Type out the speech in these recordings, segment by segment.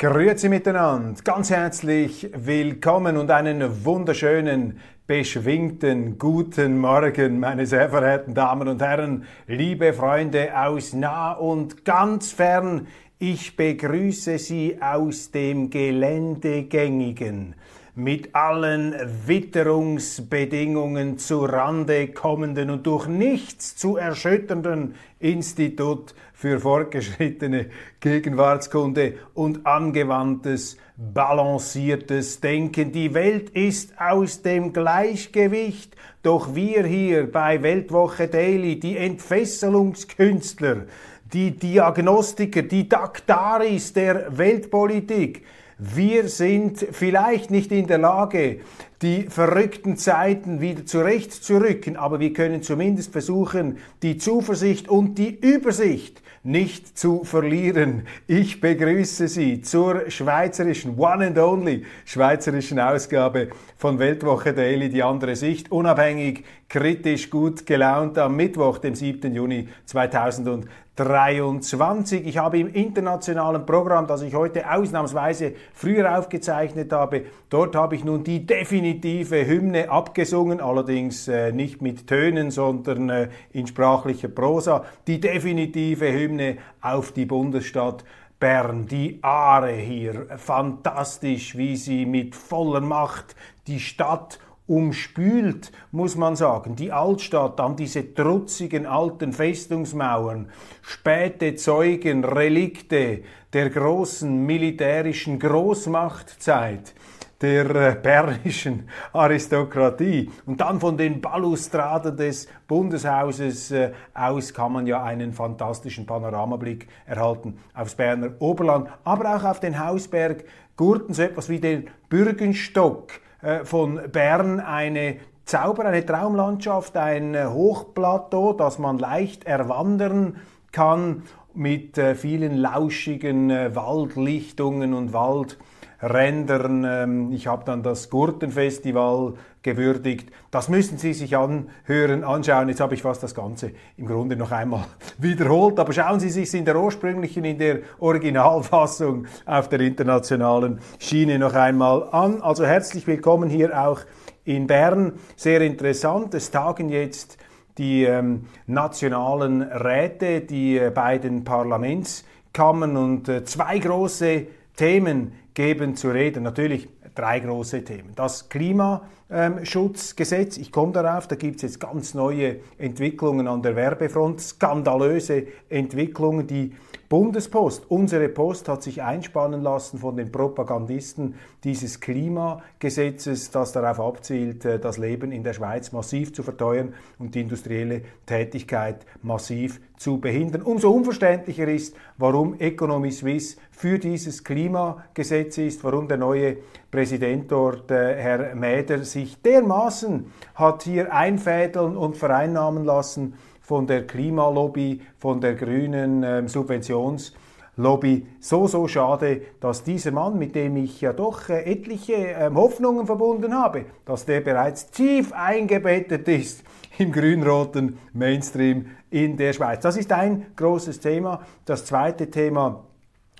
Grüezi miteinander, ganz herzlich willkommen und einen wunderschönen, beschwingten guten Morgen, meine sehr verehrten Damen und Herren, liebe Freunde aus nah und ganz fern. Ich begrüße Sie aus dem Geländegängigen mit allen Witterungsbedingungen zu Rande kommenden und durch nichts zu erschütternden Institut für fortgeschrittene Gegenwartskunde und angewandtes, balanciertes Denken. Die Welt ist aus dem Gleichgewicht, doch wir hier bei Weltwoche Daily, die Entfesselungskünstler, die Diagnostiker, die Daktaris der Weltpolitik, wir sind vielleicht nicht in der Lage, die verrückten Zeiten wieder zurechtzurücken, aber wir können zumindest versuchen, die Zuversicht und die Übersicht nicht zu verlieren. Ich begrüße Sie zur schweizerischen, one and only schweizerischen Ausgabe von Weltwoche Daily, die andere Sicht, unabhängig, kritisch, gut gelaunt am Mittwoch, dem 7. Juni 2020. 23. Ich habe im internationalen Programm, das ich heute ausnahmsweise früher aufgezeichnet habe, dort habe ich nun die definitive Hymne abgesungen, allerdings äh, nicht mit Tönen, sondern äh, in sprachlicher Prosa. Die definitive Hymne auf die Bundesstadt Bern, die Aare hier, fantastisch, wie sie mit voller Macht die Stadt umspült, muss man sagen. Die Altstadt, dann diese trutzigen alten Festungsmauern, späte Zeugen, Relikte der großen militärischen Großmachtzeit der äh, bernischen Aristokratie. Und dann von den Balustraden des Bundeshauses äh, aus kann man ja einen fantastischen Panoramablick erhalten aufs Berner Oberland, aber auch auf den Hausberg Gurten, so etwas wie den Bürgenstock von Bern eine Zauber, eine Traumlandschaft, ein äh, Hochplateau, das man leicht erwandern kann mit äh, vielen lauschigen Waldlichtungen und Waldrändern. Ähm, ich habe dann das Gurtenfestival gewürdigt. Das müssen Sie sich anhören, anschauen. Jetzt habe ich fast das Ganze im Grunde noch einmal wiederholt. Aber schauen Sie sich in der ursprünglichen, in der Originalfassung auf der internationalen Schiene noch einmal an. Also herzlich willkommen hier auch in Bern. Sehr interessant. Es tagen jetzt die ähm, nationalen Räte, die äh, beiden Parlamentskammern und äh, zwei große Themen geben zu reden. Natürlich drei große Themen. Das Klimaschutzgesetz, ich komme darauf, da gibt es jetzt ganz neue Entwicklungen an der Werbefront, skandalöse Entwicklungen, die Bundespost, unsere Post hat sich einspannen lassen von den Propagandisten dieses Klimagesetzes, das darauf abzielt, äh, das Leben in der Schweiz massiv zu verteuern und die industrielle Tätigkeit massiv zu behindern. Umso unverständlicher ist, warum Economy Suisse für dieses Klimagesetz ist, warum der neue Präsident dort, Herr Mäder, sich dermaßen hat hier einfädeln und vereinnahmen lassen von der Klimalobby, von der grünen äh, Subventionslobby. So, so schade, dass dieser Mann, mit dem ich ja doch äh, etliche äh, Hoffnungen verbunden habe, dass der bereits tief eingebettet ist im grün-roten Mainstream in der Schweiz. Das ist ein großes Thema. Das zweite Thema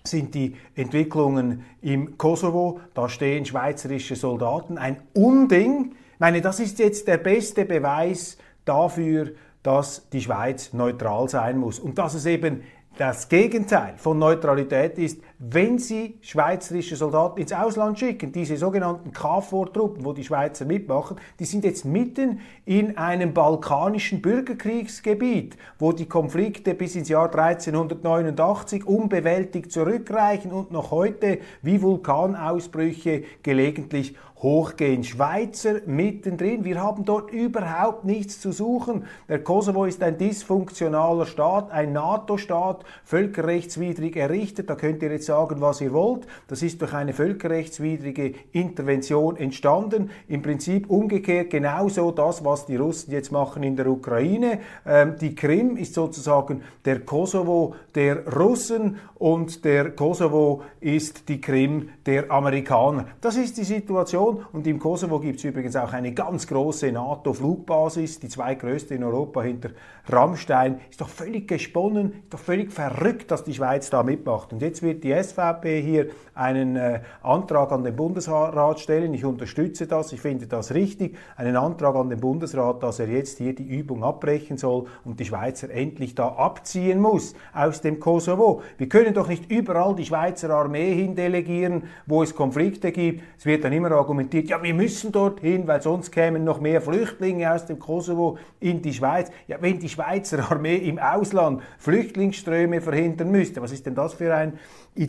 sind die Entwicklungen im Kosovo. Da stehen schweizerische Soldaten. Ein Unding. Ich meine, das ist jetzt der beste Beweis dafür, dass die Schweiz neutral sein muss. Und dass es eben das Gegenteil von Neutralität ist, wenn sie schweizerische Soldaten ins Ausland schicken, diese sogenannten KFOR-Truppen, wo die Schweizer mitmachen, die sind jetzt mitten in einem balkanischen Bürgerkriegsgebiet, wo die Konflikte bis ins Jahr 1389 unbewältigt zurückreichen und noch heute wie Vulkanausbrüche gelegentlich hochgehen. Schweizer mittendrin. Wir haben dort überhaupt nichts zu suchen. Der Kosovo ist ein dysfunktionaler Staat, ein NATO-Staat, völkerrechtswidrig errichtet. Da könnt ihr jetzt sagen, was ihr wollt. Das ist durch eine völkerrechtswidrige Intervention entstanden. Im Prinzip umgekehrt genauso das, was die Russen jetzt machen in der Ukraine. Ähm, die Krim ist sozusagen der Kosovo der Russen und der Kosovo ist die Krim der Amerikaner. Das ist die Situation. Und im Kosovo gibt es übrigens auch eine ganz große NATO-Flugbasis, die zweitgrößte in Europa hinter Rammstein. Ist doch völlig gesponnen, ist doch völlig verrückt, dass die Schweiz da mitmacht. Und jetzt wird die SVP hier einen äh, Antrag an den Bundesrat stellen. Ich unterstütze das, ich finde das richtig. Einen Antrag an den Bundesrat, dass er jetzt hier die Übung abbrechen soll und die Schweizer endlich da abziehen muss aus dem Kosovo. Wir können doch nicht überall die Schweizer Armee hindelegieren, wo es Konflikte gibt. Es wird dann immer argumentiert, ja, wir müssen dorthin, weil sonst kämen noch mehr Flüchtlinge aus dem Kosovo in die Schweiz. Ja, wenn die Schweizer Armee im Ausland Flüchtlingsströme verhindern müsste, was ist denn das für ein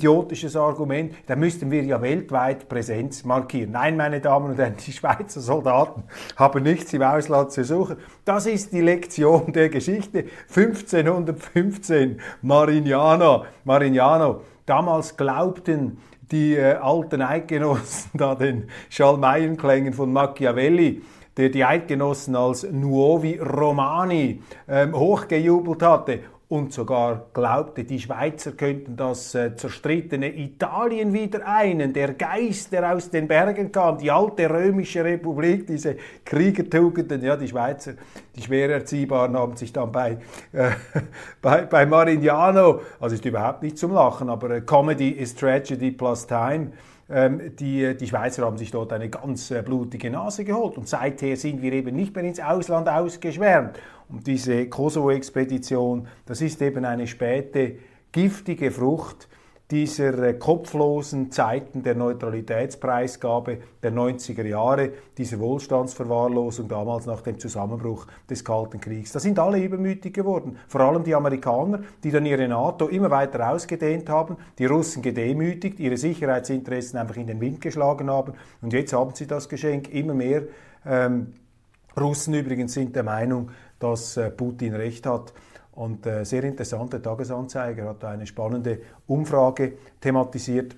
idiotisches Argument? Da müssten wir ja weltweit Präsenz markieren. Nein, meine Damen und Herren, die Schweizer Soldaten haben nichts im Ausland zu suchen. Das ist die Lektion der Geschichte. 1515, Marignano, Marignano. Damals glaubten die äh, alten Eidgenossen da den Schalmeienklängen von Machiavelli, der die Eidgenossen als Nuovi Romani ähm, hochgejubelt hatte und sogar glaubte, die Schweizer könnten das äh, zerstrittene Italien wieder einen. Der Geist, der aus den Bergen kam, die alte römische Republik, diese Kriegertugenden, ja, die Schweizer, die schwer erziehbaren, haben sich dann bei, äh, bei, bei Marignano, also ist überhaupt nicht zum Lachen, aber äh, Comedy is Tragedy plus Time. Ähm, die, die Schweizer haben sich dort eine ganz äh, blutige Nase geholt und seither sind wir eben nicht mehr ins Ausland ausgeschwärmt. Und diese Kosovo-Expedition, das ist eben eine späte giftige Frucht dieser äh, kopflosen Zeiten der Neutralitätspreisgabe der 90er Jahre, dieser Wohlstandsverwahrlosung damals nach dem Zusammenbruch des Kalten Kriegs. Da sind alle übermütig geworden, vor allem die Amerikaner, die dann ihre NATO immer weiter ausgedehnt haben, die Russen gedemütigt, ihre Sicherheitsinteressen einfach in den Wind geschlagen haben und jetzt haben sie das Geschenk immer mehr. Ähm, Russen übrigens sind der Meinung, dass äh, Putin recht hat. Und äh, sehr interessante Tagesanzeiger hat eine spannende Umfrage thematisiert,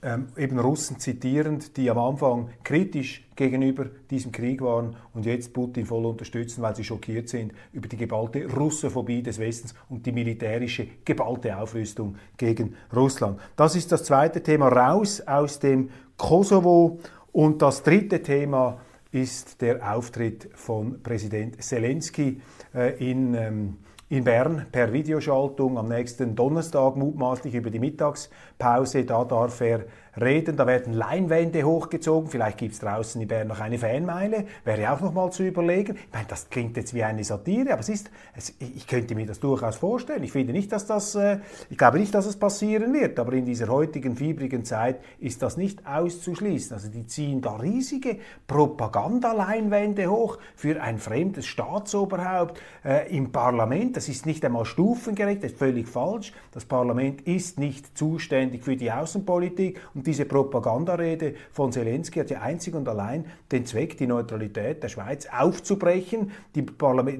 ähm, eben Russen zitierend, die am Anfang kritisch gegenüber diesem Krieg waren und jetzt Putin voll unterstützen, weil sie schockiert sind über die geballte Russophobie des Westens und die militärische geballte Aufrüstung gegen Russland. Das ist das zweite Thema raus aus dem Kosovo und das dritte Thema ist der Auftritt von Präsident Zelensky äh, in ähm, in Bern per Videoschaltung am nächsten Donnerstag mutmaßlich über die Mittagspause. Da darf er reden, da werden Leinwände hochgezogen, vielleicht gibt es draußen in Bern noch eine Fanmeile, wäre auch noch mal zu überlegen. Ich meine, das klingt jetzt wie eine Satire, aber es ist, es, ich könnte mir das durchaus vorstellen. Ich finde nicht, dass das, äh, ich glaube nicht, dass es passieren wird, aber in dieser heutigen fiebrigen Zeit ist das nicht auszuschließen. Also die ziehen da riesige Propagandaleinwände hoch für ein fremdes Staatsoberhaupt äh, im Parlament. Das ist nicht einmal stufengerecht, das ist völlig falsch. Das Parlament ist nicht zuständig für die Außenpolitik und diese Propagandarede von Zelensky hat ja einzig und allein den Zweck, die Neutralität der Schweiz aufzubrechen,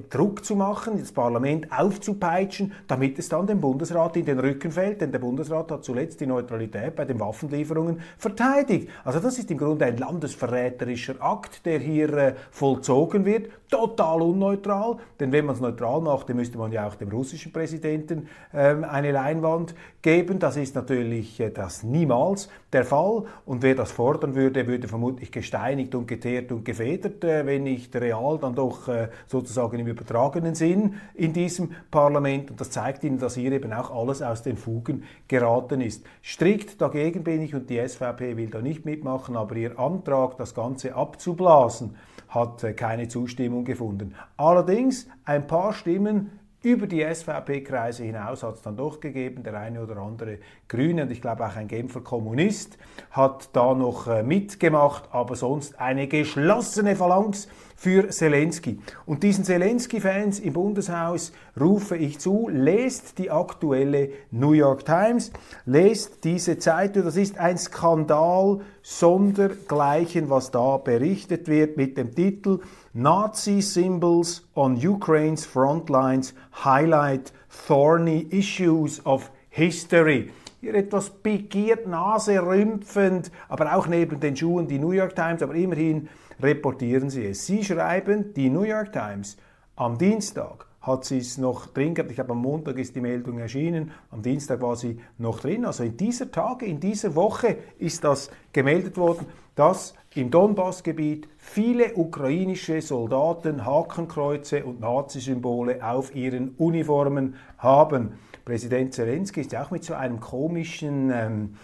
Druck zu machen, das Parlament aufzupeitschen, damit es dann dem Bundesrat in den Rücken fällt. Denn der Bundesrat hat zuletzt die Neutralität bei den Waffenlieferungen verteidigt. Also das ist im Grunde ein landesverräterischer Akt, der hier äh, vollzogen wird. Total unneutral. Denn wenn man es neutral macht, dann müsste man ja auch dem russischen Präsidenten ähm, eine Leinwand geben. Das ist natürlich äh, das niemals der Fall. Und wer das fordern würde, würde vermutlich gesteinigt und geteert und gefedert, äh, wenn nicht real, dann doch äh, sozusagen im übertragenen Sinn in diesem Parlament. Und das zeigt Ihnen, dass hier eben auch alles aus den Fugen geraten ist. Strikt dagegen bin ich und die SVP will da nicht mitmachen, aber ihr Antrag, das Ganze abzublasen, hat äh, keine Zustimmung gefunden. Allerdings ein paar Stimmen über die SVP-Kreise hinaus hat es dann doch gegeben, der eine oder andere Grüne und ich glaube auch ein Genfer Kommunist hat da noch äh, mitgemacht, aber sonst eine geschlossene Phalanx für Zelensky. Und diesen Zelensky-Fans im Bundeshaus rufe ich zu, lest die aktuelle New York Times, lest diese Zeitung, das ist ein Skandal sondergleichen, was da berichtet wird mit dem Titel Nazi Symbols on Ukraine's Frontlines Highlight Thorny Issues of History hier etwas pikiert, Nase rümpfend, aber auch neben den Schuhen die New York Times, aber immerhin reportieren sie es. Sie schreiben, die New York Times am Dienstag hat sie es noch drin gehabt. Ich glaube, am Montag ist die Meldung erschienen, am Dienstag war sie noch drin. Also in dieser Tage, in dieser Woche ist das gemeldet worden, dass im Donbassgebiet viele ukrainische Soldaten Hakenkreuze und Nazisymbole auf ihren Uniformen haben. Präsident Zelensky ist ja auch mit so einem komischen ähm,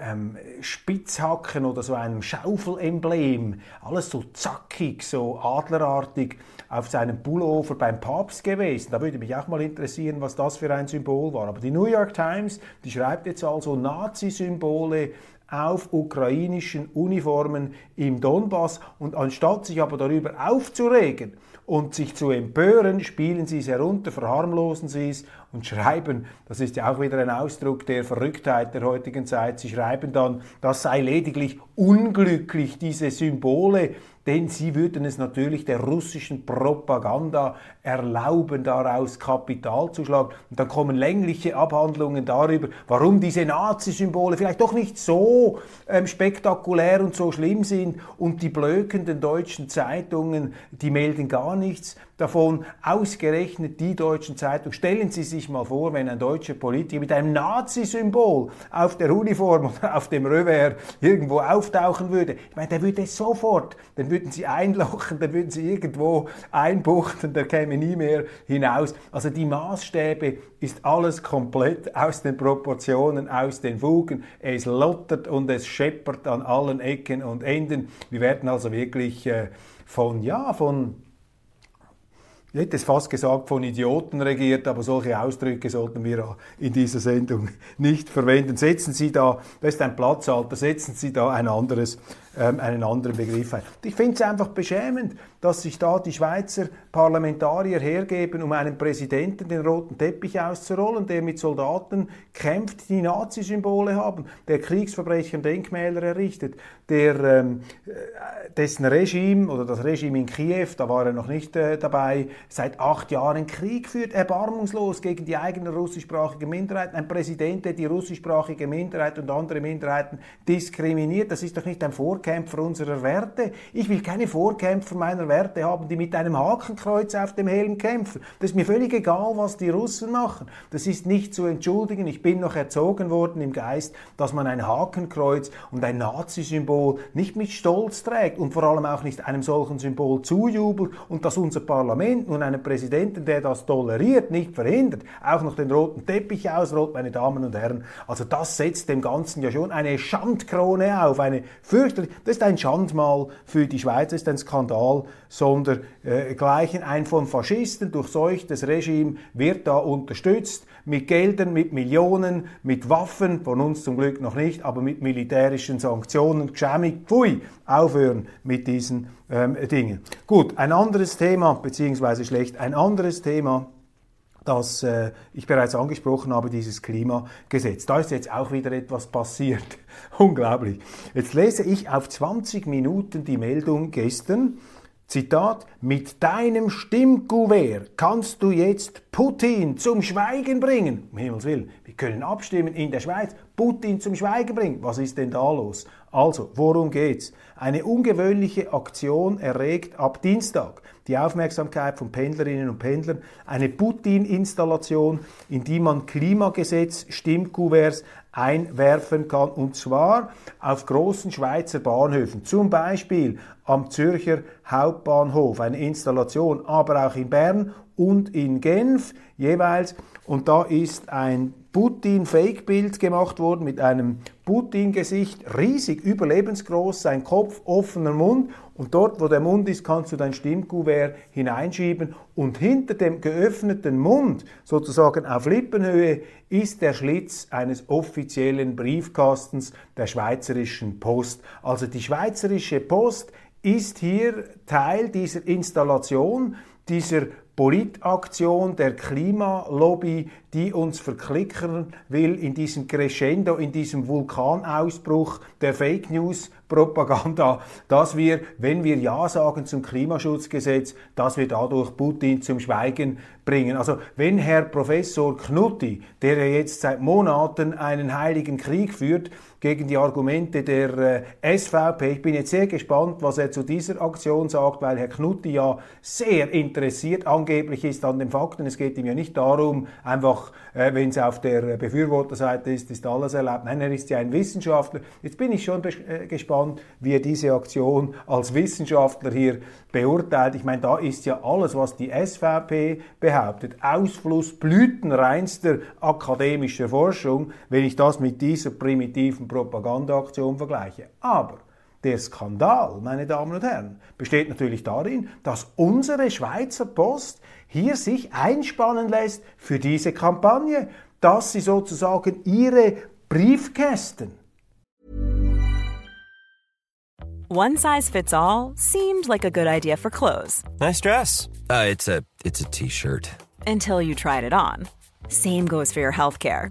ähm, Spitzhacken oder so einem Schaufelemblem, alles so zackig, so adlerartig auf seinem Pullover beim Papst gewesen. Da würde mich auch mal interessieren, was das für ein Symbol war. Aber die New York Times, die schreibt jetzt also Nazi-Symbole auf ukrainischen Uniformen im Donbass und anstatt sich aber darüber aufzuregen, und sich zu empören, spielen sie es herunter, verharmlosen sie es und schreiben, das ist ja auch wieder ein Ausdruck der Verrücktheit der heutigen Zeit, sie schreiben dann, das sei lediglich unglücklich, diese Symbole denn sie würden es natürlich der russischen Propaganda erlauben, daraus Kapital zu schlagen. Und dann kommen längliche Abhandlungen darüber, warum diese Nazi-Symbole vielleicht doch nicht so ähm, spektakulär und so schlimm sind. Und die blökenden deutschen Zeitungen, die melden gar nichts davon. Ausgerechnet die deutschen Zeitungen. Stellen Sie sich mal vor, wenn ein deutscher Politiker mit einem Nazi-Symbol auf der Uniform oder auf dem Revers irgendwo auftauchen würde. Ich meine, der würde sofort, dann würden sie einlochen, dann würden sie irgendwo einbuchten, der käme nie mehr hinaus. Also die Maßstäbe ist alles komplett aus den Proportionen, aus den Fugen. Es lottert und es scheppert an allen Ecken und Enden. Wir werden also wirklich äh, von, ja, von ich hätte es fast gesagt, von Idioten regiert, aber solche Ausdrücke sollten wir in dieser Sendung nicht verwenden. Setzen Sie da, das ist ein Platzhalter, setzen Sie da ein anderes ähm, einen anderen Begriff ein. Ich finde es einfach beschämend, dass sich da die Schweizer Parlamentarier hergeben, um einen Präsidenten den roten Teppich auszurollen, der mit Soldaten kämpft, die Nazi-Symbole haben, der Kriegsverbrechen Denkmäler errichtet, der ähm, äh, dessen Regime oder das Regime in Kiew, da war er noch nicht äh, dabei, seit acht Jahren Krieg führt, erbarmungslos gegen die eigene russischsprachige Minderheit. Ein Präsident, der die russischsprachige Minderheit und andere Minderheiten diskriminiert, das ist doch nicht ein Vorkehr Vorkämpfer unserer Werte. Ich will keine Vorkämpfer meiner Werte haben, die mit einem Hakenkreuz auf dem Helm kämpfen. Das ist mir völlig egal, was die Russen machen. Das ist nicht zu entschuldigen. Ich bin noch erzogen worden im Geist, dass man ein Hakenkreuz und ein Nazi-Symbol nicht mit Stolz trägt und vor allem auch nicht einem solchen Symbol zujubelt und dass unser Parlament nun einen Präsidenten, der das toleriert, nicht verhindert, auch noch den roten Teppich ausrollt, meine Damen und Herren. Also das setzt dem Ganzen ja schon eine Schandkrone auf, eine fürchterliche, das ist ein Schandmal für die Schweiz, das ist ein Skandal, sondern äh, gleichen ein von Faschisten durchseuchtes Regime wird da unterstützt mit Geldern, mit Millionen, mit Waffen, von uns zum Glück noch nicht, aber mit militärischen Sanktionen. Geschämig, pfui, aufhören mit diesen ähm, Dingen. Gut, ein anderes Thema, beziehungsweise schlecht, ein anderes Thema das äh, ich bereits angesprochen habe, dieses Klimagesetz. Da ist jetzt auch wieder etwas passiert. Unglaublich. Jetzt lese ich auf 20 Minuten die Meldung gestern. Zitat, mit deinem Stimmkuvert kannst du jetzt Putin zum Schweigen bringen. Um Himmels Willen, wir können abstimmen in der Schweiz, Putin zum Schweigen bringen. Was ist denn da los? Also, worum geht's? Eine ungewöhnliche Aktion erregt ab Dienstag die Aufmerksamkeit von Pendlerinnen und Pendlern. Eine Putin-Installation, in die man Klimagesetz, Stimmkuverts einwerfen kann, und zwar auf großen Schweizer Bahnhöfen, zum Beispiel am Zürcher Hauptbahnhof, eine Installation, aber auch in Bern und in Genf jeweils. Und da ist ein Putin-Fake-Bild gemacht worden mit einem Putin-Gesicht, riesig, überlebensgroß, sein Kopf, offener Mund und dort, wo der Mund ist, kannst du dein Stimmkuvert hineinschieben und hinter dem geöffneten Mund, sozusagen auf Lippenhöhe, ist der Schlitz eines offiziellen Briefkastens der Schweizerischen Post. Also die Schweizerische Post ist hier Teil dieser Installation, dieser Politaktion der Klimalobby, die uns verklickern will in diesem Crescendo, in diesem Vulkanausbruch der Fake News Propaganda, dass wir, wenn wir Ja sagen zum Klimaschutzgesetz, dass wir dadurch Putin zum Schweigen bringen. Also wenn Herr Professor Knutti, der ja jetzt seit Monaten einen heiligen Krieg führt, gegen die Argumente der äh, SVP. Ich bin jetzt sehr gespannt, was er zu dieser Aktion sagt, weil Herr Knutti ja sehr interessiert angeblich ist an den Fakten. Es geht ihm ja nicht darum, einfach, äh, wenn es auf der Befürworterseite ist, ist alles erlaubt. Nein, er ist ja ein Wissenschaftler. Jetzt bin ich schon äh, gespannt, wie er diese Aktion als Wissenschaftler hier beurteilt. Ich meine, da ist ja alles, was die SVP behauptet, Ausfluss blütenreinster akademischer Forschung, wenn ich das mit dieser primitiven Propagandaaktion vergleiche. Aber der Skandal, meine Damen und Herren, besteht natürlich darin, dass unsere Schweizer Post hier sich einspannen lässt für diese Kampagne, dass sie sozusagen ihre Briefkästen One size fits all seemed like a good idea for clothes. Nice dress. Uh, it's a it's a t-shirt. Until you tried it on. Same goes for your healthcare.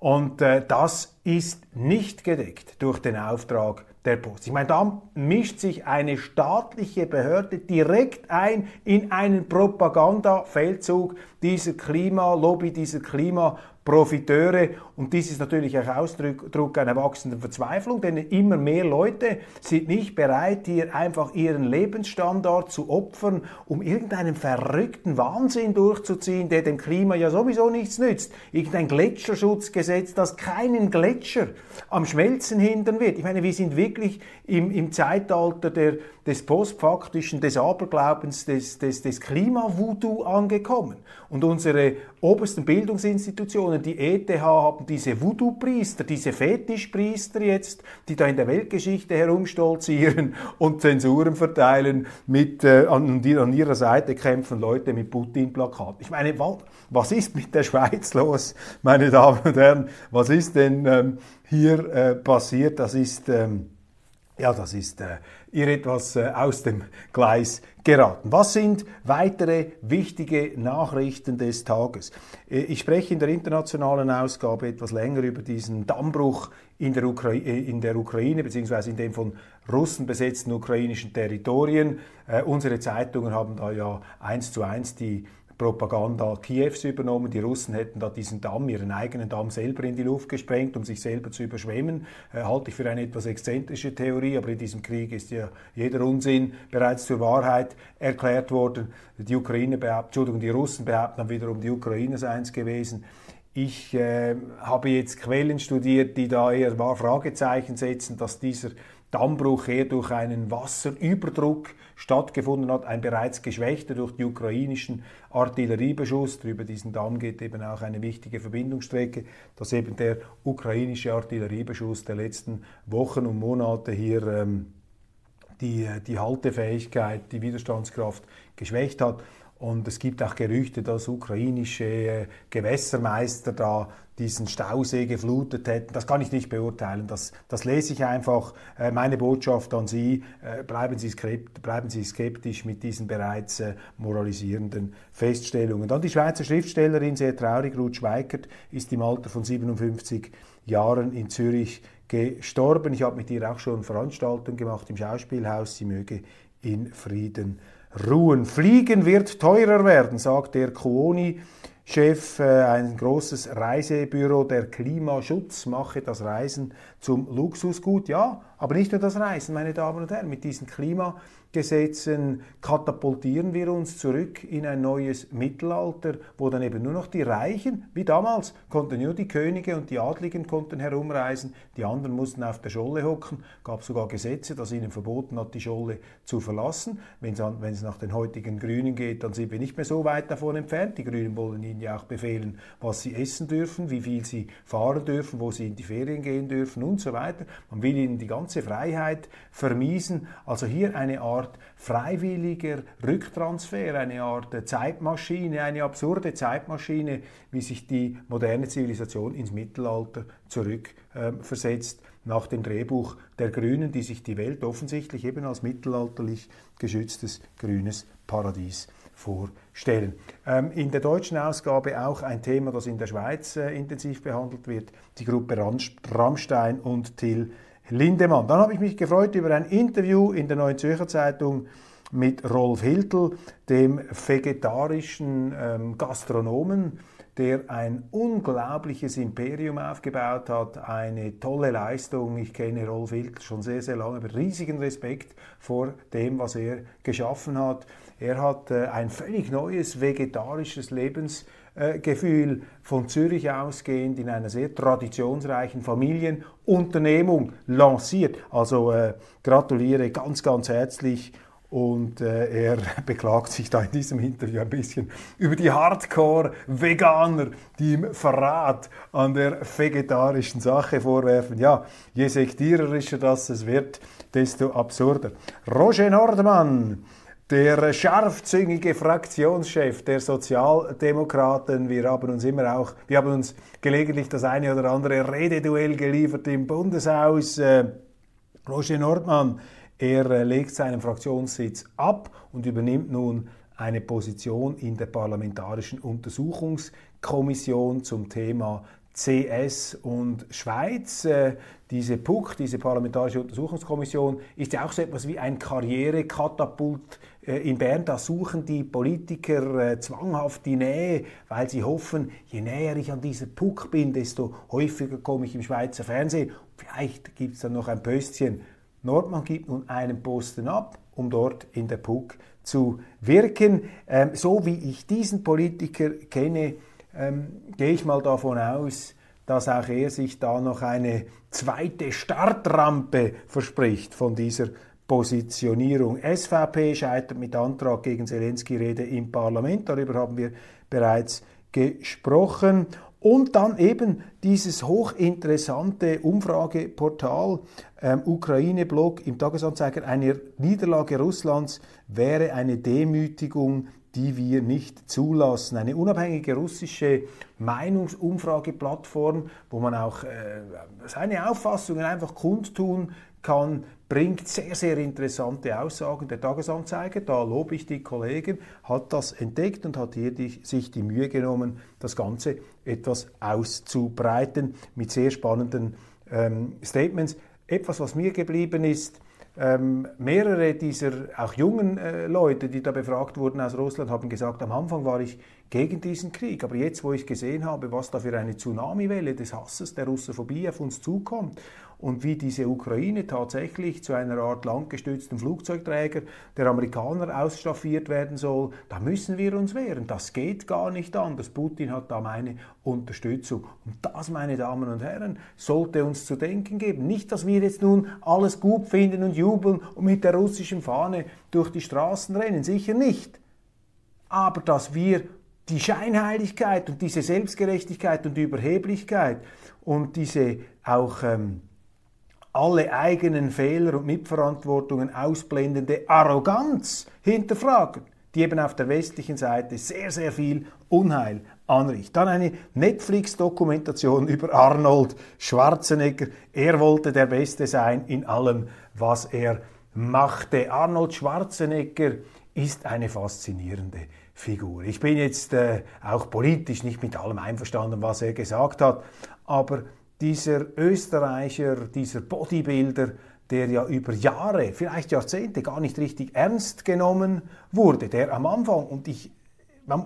Und äh, das ist nicht gedeckt durch den Auftrag der Post. Ich meine, da mischt sich eine staatliche Behörde direkt ein in einen Propagandafeldzug dieser Klimalobby, dieser Klima Profiteure. Und dies ist natürlich auch Ausdruck einer wachsenden Verzweiflung, denn immer mehr Leute sind nicht bereit, hier einfach ihren Lebensstandard zu opfern, um irgendeinen verrückten Wahnsinn durchzuziehen, der dem Klima ja sowieso nichts nützt. Irgendein Gletscherschutzgesetz, das keinen Gletscher am Schmelzen hindern wird. Ich meine, wir sind wirklich im, im Zeitalter der, des postfaktischen, des Aberglaubens, des, des, des Klima-Voodoo angekommen. Und unsere obersten Bildungsinstitutionen, die ETH, haben diese Voodoo-Priester, diese Fetischpriester jetzt, die da in der Weltgeschichte herumstolzieren und Zensuren verteilen, mit, äh, an, an ihrer Seite kämpfen Leute mit Putin-Plakaten. Ich meine, was ist mit der Schweiz los, meine Damen und Herren? Was ist denn ähm, hier äh, passiert? Das ist... Ähm, ja, das ist äh, ihr etwas äh, aus dem Gleis geraten. Was sind weitere wichtige Nachrichten des Tages? Äh, ich spreche in der internationalen Ausgabe etwas länger über diesen Dammbruch in der, Ukra äh, in der Ukraine beziehungsweise in den von Russen besetzten ukrainischen Territorien. Äh, unsere Zeitungen haben da ja eins zu eins die Propaganda Kiews übernommen. Die Russen hätten da diesen Damm, ihren eigenen Damm selber in die Luft gesprengt, um sich selber zu überschwemmen. Äh, halte ich für eine etwas exzentrische Theorie, aber in diesem Krieg ist ja jeder Unsinn bereits zur Wahrheit erklärt worden. Die Ukraine behaupten, Entschuldigung, die Russen behaupten dann wiederum, die Ukraine seien gewesen. Ich äh, habe jetzt Quellen studiert, die da eher Fragezeichen setzen, dass dieser Dammbruch eher durch einen Wasserüberdruck stattgefunden hat, ein bereits geschwächter durch die ukrainischen Artilleriebeschuss. Über diesen Damm geht eben auch eine wichtige Verbindungsstrecke, dass eben der ukrainische Artilleriebeschuss der letzten Wochen und Monate hier ähm, die, die Haltefähigkeit, die Widerstandskraft geschwächt hat. Und es gibt auch Gerüchte, dass ukrainische äh, Gewässermeister da diesen Stausee geflutet hätten. Das kann ich nicht beurteilen. Das, das lese ich einfach. Äh, meine Botschaft an Sie, äh, bleiben, Sie bleiben Sie skeptisch mit diesen bereits moralisierenden Feststellungen. Dann die Schweizer Schriftstellerin, sehr traurig, Ruth Schweikert, ist im Alter von 57 Jahren in Zürich gestorben. Ich habe mit ihr auch schon Veranstaltungen gemacht im Schauspielhaus. Sie möge in Frieden ruhen. Fliegen wird teurer werden, sagt der Kuoni. Chef, äh, ein großes Reisebüro, der Klimaschutz mache das Reisen zum Luxusgut. Ja, aber nicht nur das Reisen, meine Damen und Herren. Mit diesen Klima Gesetzen katapultieren wir uns zurück in ein neues Mittelalter, wo dann eben nur noch die Reichen, wie damals, konnten nur die Könige und die Adligen konnten herumreisen, die anderen mussten auf der Scholle hocken, gab sogar Gesetze, das ihnen verboten hat, die Scholle zu verlassen. Wenn es nach den heutigen Grünen geht, dann sind wir nicht mehr so weit davon entfernt. Die Grünen wollen ihnen ja auch befehlen, was sie essen dürfen, wie viel sie fahren dürfen, wo sie in die Ferien gehen dürfen und so weiter. Man will ihnen die ganze Freiheit vermiesen. Also hier eine Art Art freiwilliger Rücktransfer, eine Art Zeitmaschine, eine absurde Zeitmaschine, wie sich die moderne Zivilisation ins Mittelalter zurückversetzt. Äh, nach dem Drehbuch der Grünen, die sich die Welt offensichtlich eben als mittelalterlich geschütztes grünes Paradies vorstellen. Ähm, in der deutschen Ausgabe auch ein Thema, das in der Schweiz äh, intensiv behandelt wird, die Gruppe Rammstein und Till Lindemann. Dann habe ich mich gefreut über ein Interview in der Neuen Zürcher Zeitung mit Rolf Hiltel, dem vegetarischen ähm, Gastronomen, der ein unglaubliches Imperium aufgebaut hat, eine tolle Leistung. Ich kenne Rolf Hiltel schon sehr, sehr lange, aber riesigen Respekt vor dem, was er geschaffen hat. Er hat äh, ein völlig neues vegetarisches Lebens Gefühl von Zürich ausgehend in einer sehr traditionsreichen Familienunternehmung lanciert. Also äh, gratuliere ganz, ganz herzlich und äh, er beklagt sich da in diesem Interview ein bisschen über die Hardcore-Veganer, die ihm Verrat an der vegetarischen Sache vorwerfen. Ja, je sektiererischer das es wird, desto absurder. Roger Nordmann der scharfzüngige Fraktionschef der Sozialdemokraten. Wir haben uns immer auch, wir haben uns gelegentlich das eine oder andere Rededuell geliefert im Bundeshaus. Äh, Roger Nordmann, er äh, legt seinen Fraktionssitz ab und übernimmt nun eine Position in der Parlamentarischen Untersuchungskommission zum Thema CS und Schweiz. Äh, diese PUC, diese Parlamentarische Untersuchungskommission, ist ja auch so etwas wie ein Karrierekatapult äh, in Bern, da suchen die Politiker äh, zwanghaft die Nähe, weil sie hoffen, je näher ich an dieser Puck bin, desto häufiger komme ich im Schweizer Fernsehen. Vielleicht gibt es dann noch ein Pöstchen. Nordmann gibt nun einen Posten ab, um dort in der Puck zu wirken. Ähm, so wie ich diesen Politiker kenne, ähm, gehe ich mal davon aus, dass auch er sich da noch eine zweite Startrampe verspricht von dieser Positionierung. SVP scheitert mit Antrag gegen Zelensky-Rede im Parlament. Darüber haben wir bereits gesprochen. Und dann eben dieses hochinteressante Umfrageportal ähm, Ukraine-Blog im Tagesanzeiger. Eine Niederlage Russlands wäre eine Demütigung, die wir nicht zulassen. Eine unabhängige russische Meinungsumfrageplattform, wo man auch äh, seine Auffassungen einfach kundtun kann, bringt sehr, sehr interessante Aussagen. Der Tagesanzeiger, da lobe ich die Kollegen, hat das entdeckt und hat hier die, sich die Mühe genommen, das Ganze etwas auszubreiten mit sehr spannenden ähm, Statements. Etwas, was mir geblieben ist, ähm, mehrere dieser auch jungen äh, Leute, die da befragt wurden aus Russland, haben gesagt, am Anfang war ich gegen diesen Krieg. Aber jetzt, wo ich gesehen habe, was da für eine Tsunamiwelle des Hasses der Russophobie auf uns zukommt und wie diese Ukraine tatsächlich zu einer Art landgestützten Flugzeugträger der Amerikaner ausstaffiert werden soll, da müssen wir uns wehren. Das geht gar nicht anders. Putin hat da meine Unterstützung. Und das, meine Damen und Herren, sollte uns zu denken geben. Nicht, dass wir jetzt nun alles gut finden und jubeln und mit der russischen Fahne durch die Straßen rennen. Sicher nicht. Aber dass wir die Scheinheiligkeit und diese Selbstgerechtigkeit und Überheblichkeit und diese auch ähm, alle eigenen Fehler und Mitverantwortungen ausblendende Arroganz hinterfragen, die eben auf der westlichen Seite sehr, sehr viel Unheil anrichtet. Dann eine Netflix-Dokumentation über Arnold Schwarzenegger. Er wollte der Beste sein in allem, was er machte. Arnold Schwarzenegger ist eine faszinierende Figur. Ich bin jetzt äh, auch politisch nicht mit allem einverstanden, was er gesagt hat, aber dieser Österreicher, dieser Bodybuilder, der ja über Jahre, vielleicht Jahrzehnte gar nicht richtig ernst genommen wurde, der am Anfang, und ich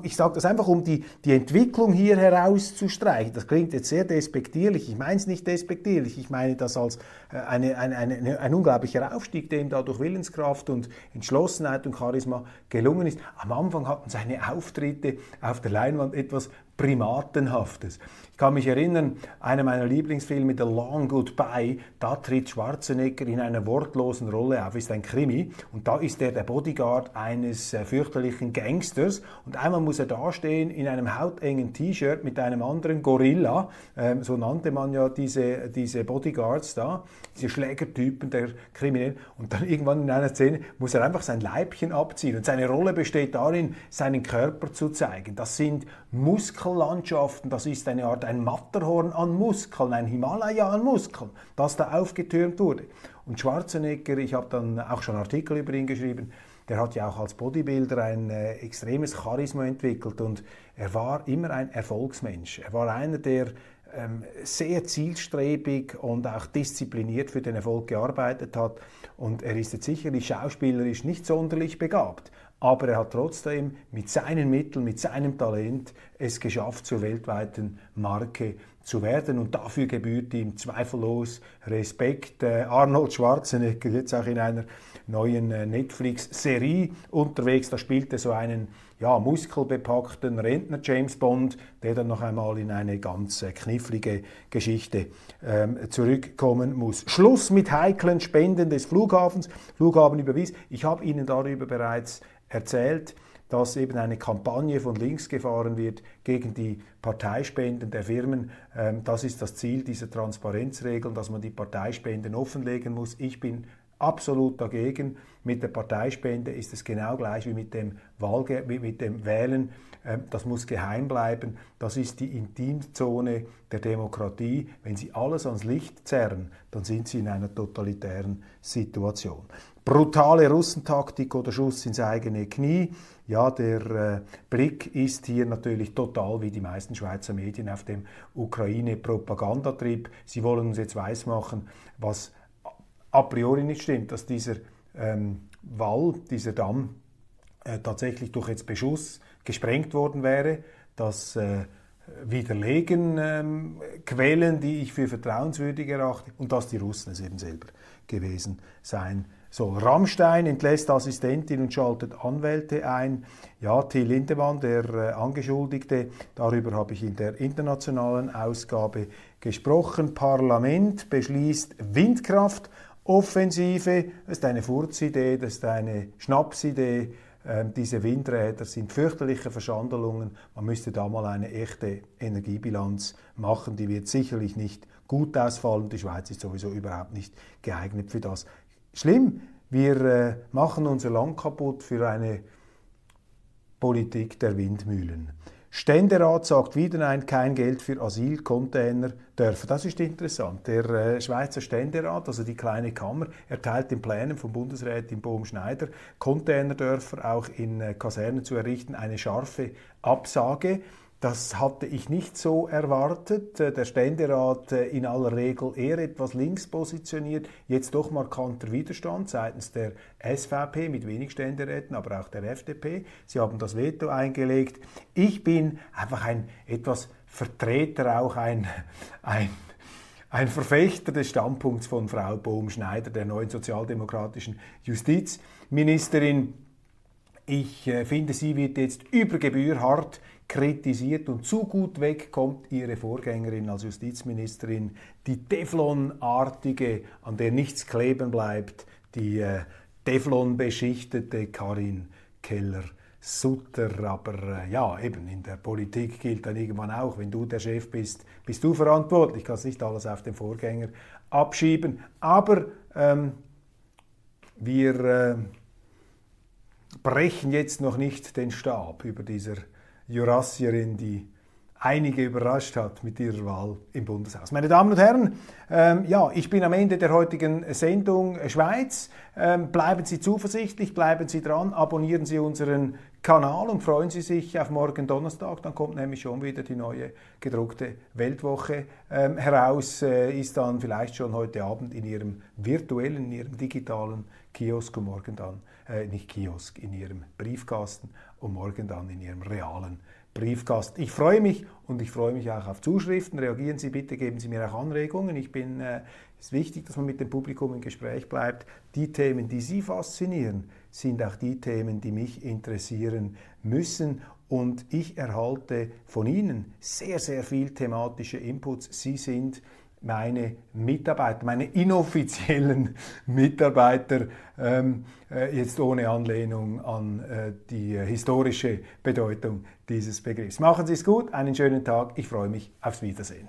ich sage das einfach, um die, die Entwicklung hier herauszustreichen. Das klingt jetzt sehr despektierlich. Ich meine es nicht despektierlich. Ich meine das als äh, eine, eine, eine, ein unglaublicher Aufstieg, dem da durch Willenskraft und Entschlossenheit und Charisma gelungen ist. Am Anfang hatten seine Auftritte auf der Leinwand etwas Primatenhaftes. Ich kann mich erinnern, einer meiner Lieblingsfilme, The Long Goodbye, da tritt Schwarzenegger in einer wortlosen Rolle auf, ist ein Krimi. Und da ist er der Bodyguard eines äh, fürchterlichen Gangsters. Und einmal muss er dastehen in einem hautengen T-Shirt mit einem anderen Gorilla, ähm, so nannte man ja diese, diese Bodyguards da, diese Schlägertypen der Kriminellen. Und dann irgendwann in einer Szene muss er einfach sein Leibchen abziehen. Und seine Rolle besteht darin, seinen Körper zu zeigen. Das sind Muskellandschaften, das ist eine Art ein Matterhorn an Muskeln, ein Himalaya an Muskeln, das da aufgetürmt wurde. Und Schwarzenegger, ich habe dann auch schon Artikel über ihn geschrieben, der hat ja auch als Bodybuilder ein äh, extremes Charisma entwickelt und er war immer ein Erfolgsmensch. Er war einer, der ähm, sehr zielstrebig und auch diszipliniert für den Erfolg gearbeitet hat. Und er ist jetzt sicherlich schauspielerisch nicht sonderlich begabt aber er hat trotzdem mit seinen Mitteln, mit seinem Talent es geschafft, zur weltweiten Marke zu werden. Und dafür gebührt ihm zweifellos Respekt. Äh, Arnold Schwarzenegger, jetzt auch in einer neuen äh, Netflix-Serie unterwegs, da spielt er so einen ja, muskelbepackten Rentner James Bond, der dann noch einmal in eine ganz äh, knifflige Geschichte ähm, zurückkommen muss. Schluss mit heiklen Spenden des Flughafens. Flughafen überwies. Ich habe Ihnen darüber bereits erzählt, dass eben eine Kampagne von links gefahren wird gegen die Parteispenden der Firmen. Ähm, das ist das Ziel dieser Transparenzregeln, dass man die Parteispenden offenlegen muss. Ich bin absolut dagegen. Mit der Parteispende ist es genau gleich wie mit dem, Wahlge wie mit dem Wählen. Ähm, das muss geheim bleiben. Das ist die Intimzone der Demokratie. Wenn Sie alles ans Licht zerren, dann sind Sie in einer totalitären Situation brutale Russentaktik oder Schuss ins eigene Knie. Ja, der äh, Blick ist hier natürlich total wie die meisten Schweizer Medien auf dem Ukraine-Propagandatrip. Sie wollen uns jetzt weismachen, was a priori nicht stimmt, dass dieser ähm, Wall, dieser Damm äh, tatsächlich durch jetzt Beschuss gesprengt worden wäre, dass äh, widerlegen ähm, Quellen, die ich für vertrauenswürdig erachte, und dass die Russen es eben selber gewesen sein so, Rammstein entlässt Assistentin und schaltet Anwälte ein. Ja, Till Lindemann, der äh, Angeschuldigte, darüber habe ich in der internationalen Ausgabe gesprochen. Parlament beschließt Windkraftoffensive. Das ist eine Furzidee, das ist eine Schnapsidee. Ähm, diese Windräder sind fürchterliche Verschandelungen. Man müsste da mal eine echte Energiebilanz machen. Die wird sicherlich nicht gut ausfallen. Die Schweiz ist sowieso überhaupt nicht geeignet für das schlimm. Wir äh, machen unser Land kaputt für eine Politik der Windmühlen. Ständerat sagt wieder nein, kein Geld für Asylcontainer dürfen. Das ist interessant. Der äh, Schweizer Ständerat, also die kleine Kammer, erteilt den Plänen von Bundesrätin Bohm Schneider, Containerdörfer auch in äh, Kasernen zu errichten, eine scharfe Absage. Das hatte ich nicht so erwartet. Äh, der Ständerat äh, in aller Regel eher etwas links positioniert, jetzt doch markanter Widerstand seitens der SVP mit wenig Ständeräten, aber auch der FDP. Sie haben das Veto eingelegt. Ich bin einfach ein etwas Vertreter, auch ein, ein ein Verfechter des Standpunkts von Frau Bohm-Schneider, der neuen sozialdemokratischen Justizministerin. Ich äh, finde, sie wird jetzt über Gebühr hart kritisiert und zu gut weg kommt ihre Vorgängerin als Justizministerin, die Teflonartige, an der nichts kleben bleibt, die äh, Teflon-beschichtete Karin Keller. Sutter, aber äh, ja, eben in der Politik gilt dann irgendwann auch, wenn du der Chef bist, bist du verantwortlich, kannst nicht alles auf den Vorgänger abschieben. Aber ähm, wir äh, brechen jetzt noch nicht den Stab über dieser Jurassierin, die einige überrascht hat mit ihrer Wahl im Bundeshaus. Meine Damen und Herren, ähm, ja, ich bin am Ende der heutigen Sendung Schweiz. Ähm, bleiben Sie zuversichtlich, bleiben Sie dran, abonnieren Sie unseren Kanal und freuen Sie sich auf morgen Donnerstag. Dann kommt nämlich schon wieder die neue gedruckte Weltwoche ähm, heraus. Äh, ist dann vielleicht schon heute Abend in Ihrem virtuellen, in Ihrem digitalen Kiosk und morgen dann, äh, nicht Kiosk, in Ihrem Briefkasten und morgen dann in Ihrem realen Briefkasten. Ich freue mich und ich freue mich auch auf Zuschriften. Reagieren Sie bitte, geben Sie mir auch Anregungen. Ich bin, äh, es ist wichtig, dass man mit dem Publikum im Gespräch bleibt. Die Themen, die Sie faszinieren, sind auch die Themen, die mich interessieren müssen. Und ich erhalte von Ihnen sehr, sehr viel thematische Inputs. Sie sind meine Mitarbeiter, meine inoffiziellen Mitarbeiter, ähm, äh, jetzt ohne Anlehnung an äh, die historische Bedeutung dieses Begriffs. Machen Sie es gut, einen schönen Tag, ich freue mich aufs Wiedersehen.